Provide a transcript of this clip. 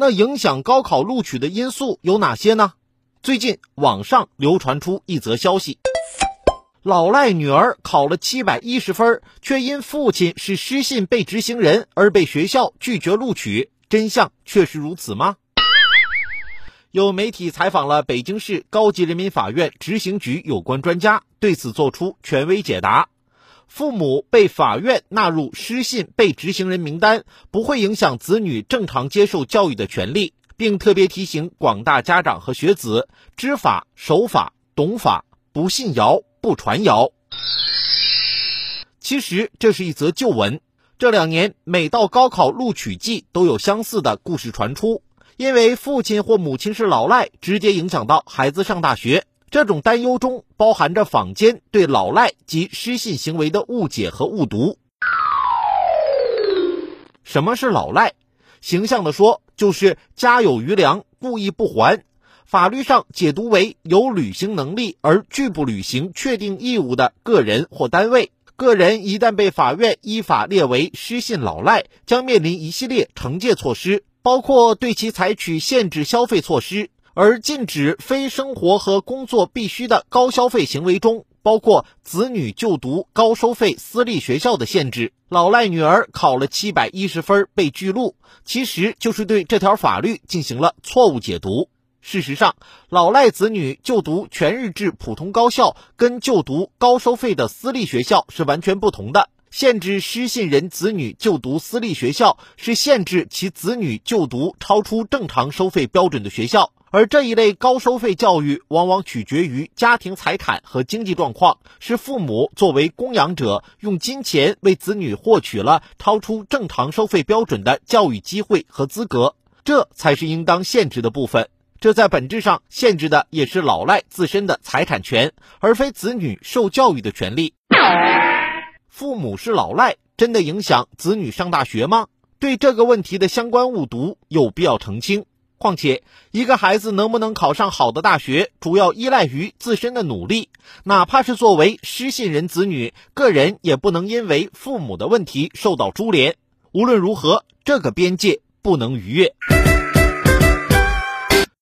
那影响高考录取的因素有哪些呢？最近网上流传出一则消息：老赖女儿考了七百一十分，却因父亲是失信被执行人而被学校拒绝录取。真相确实如此吗？有媒体采访了北京市高级人民法院执行局有关专家，对此作出权威解答。父母被法院纳入失信被执行人名单，不会影响子女正常接受教育的权利，并特别提醒广大家长和学子：知法、守法、懂法，不信谣、不传谣。其实这是一则旧闻。这两年每到高考录取季，都有相似的故事传出。因为父亲或母亲是老赖，直接影响到孩子上大学。这种担忧中包含着坊间对老赖及失信行为的误解和误读。什么是老赖？形象的说，就是家有余粮故意不还。法律上解读为有履行能力而拒不履行确定义务的个人或单位。个人一旦被法院依法列为失信老赖，将面临一系列惩戒措施，包括对其采取限制消费措施。而禁止非生活和工作必须的高消费行为中，包括子女就读高收费私立学校的限制。老赖女儿考了七百一十分被拒录，其实就是对这条法律进行了错误解读。事实上，老赖子女就读全日制普通高校跟就读高收费的私立学校是完全不同的。限制失信人子女就读私立学校，是限制其子女就读超出正常收费标准的学校。而这一类高收费教育往往取决于家庭财产和经济状况，是父母作为供养者用金钱为子女获取了超出正常收费标准的教育机会和资格，这才是应当限制的部分。这在本质上限制的也是老赖自身的财产权，而非子女受教育的权利。父母是老赖，真的影响子女上大学吗？对这个问题的相关误读有必要澄清。况且，一个孩子能不能考上好的大学，主要依赖于自身的努力。哪怕是作为失信人子女，个人也不能因为父母的问题受到株连。无论如何，这个边界不能逾越。